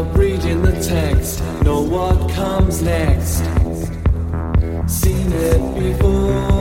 without reading the text. Know what comes next. Seen it before.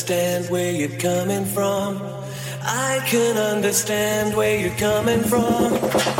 Understand where you're coming from. I can understand where you're coming from.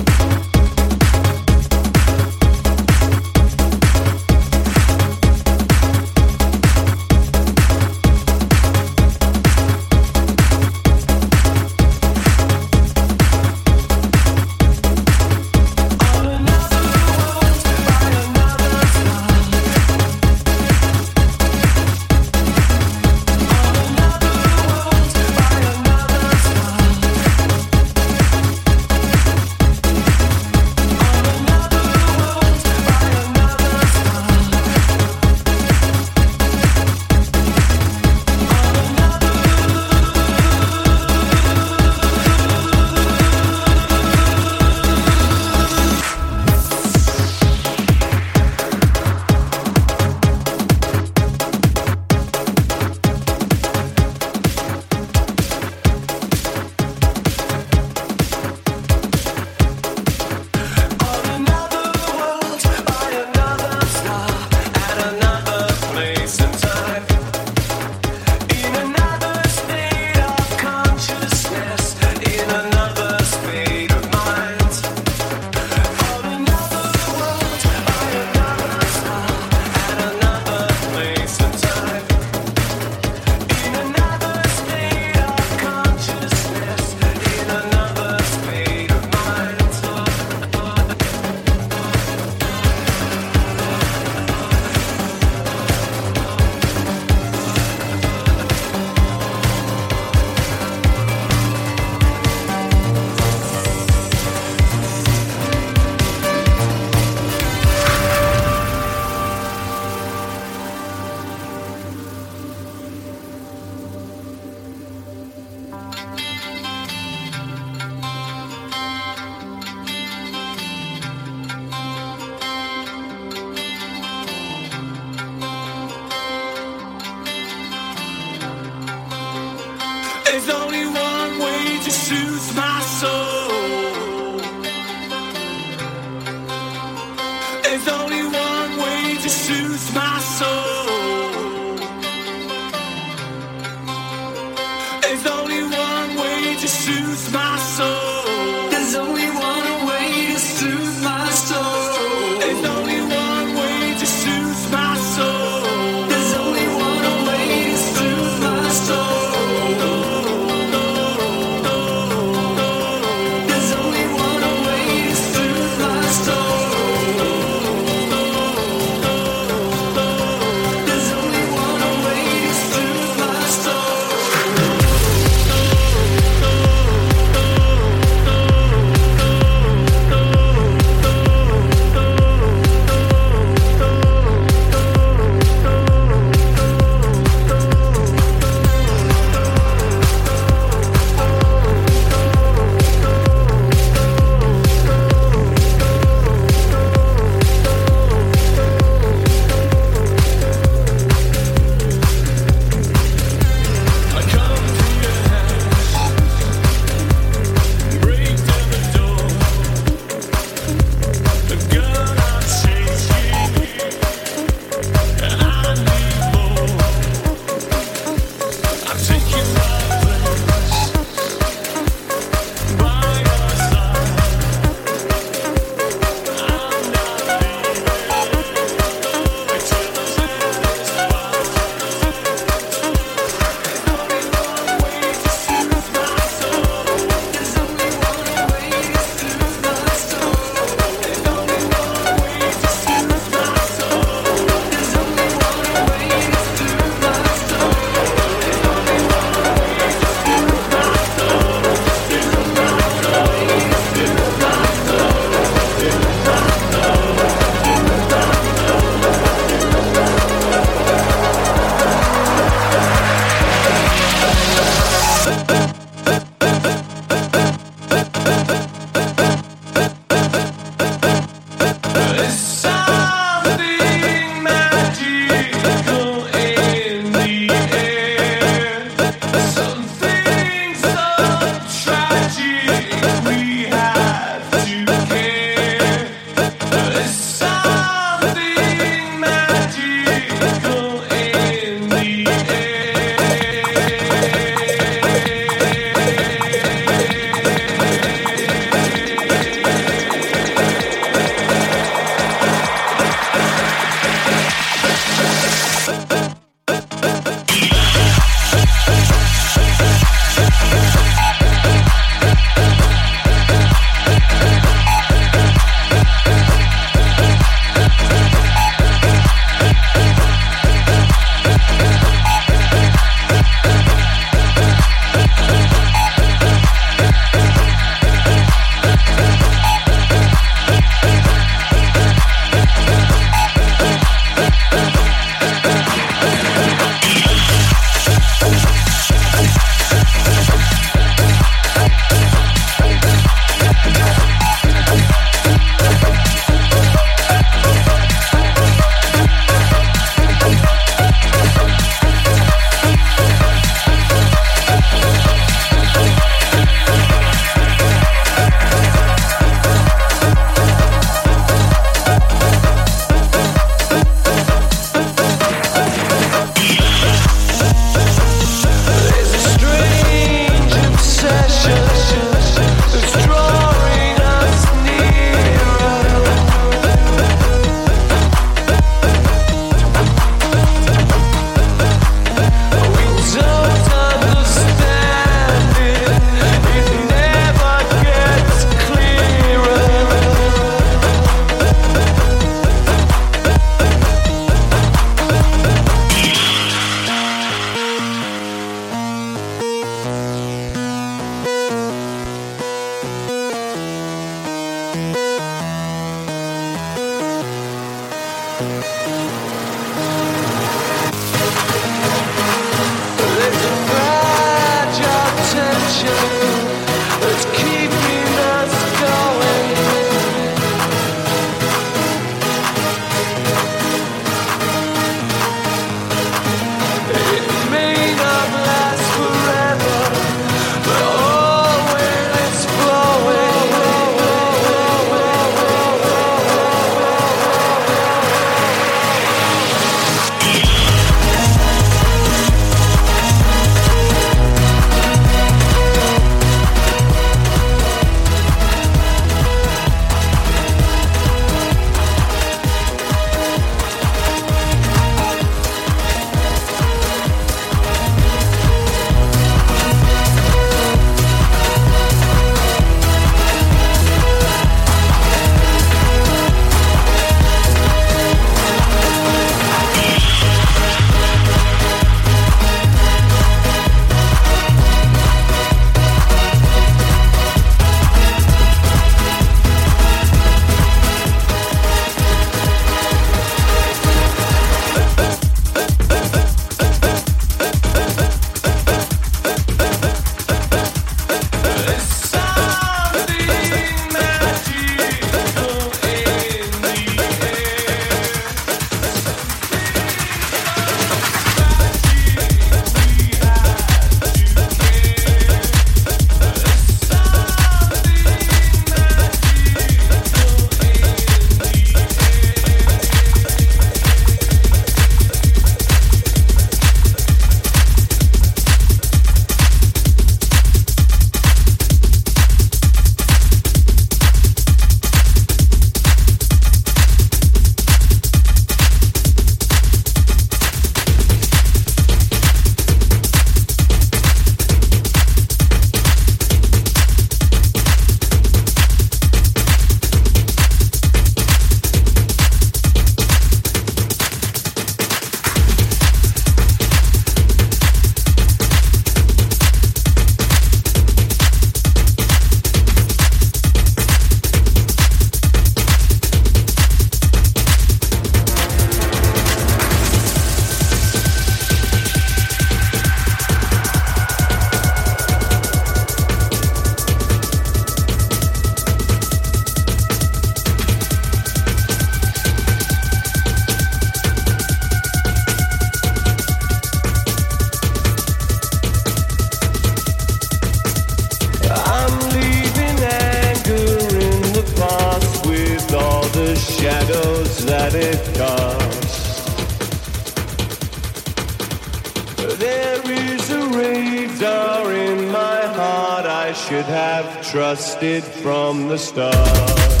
There is a radar in my heart I should have trusted from the start.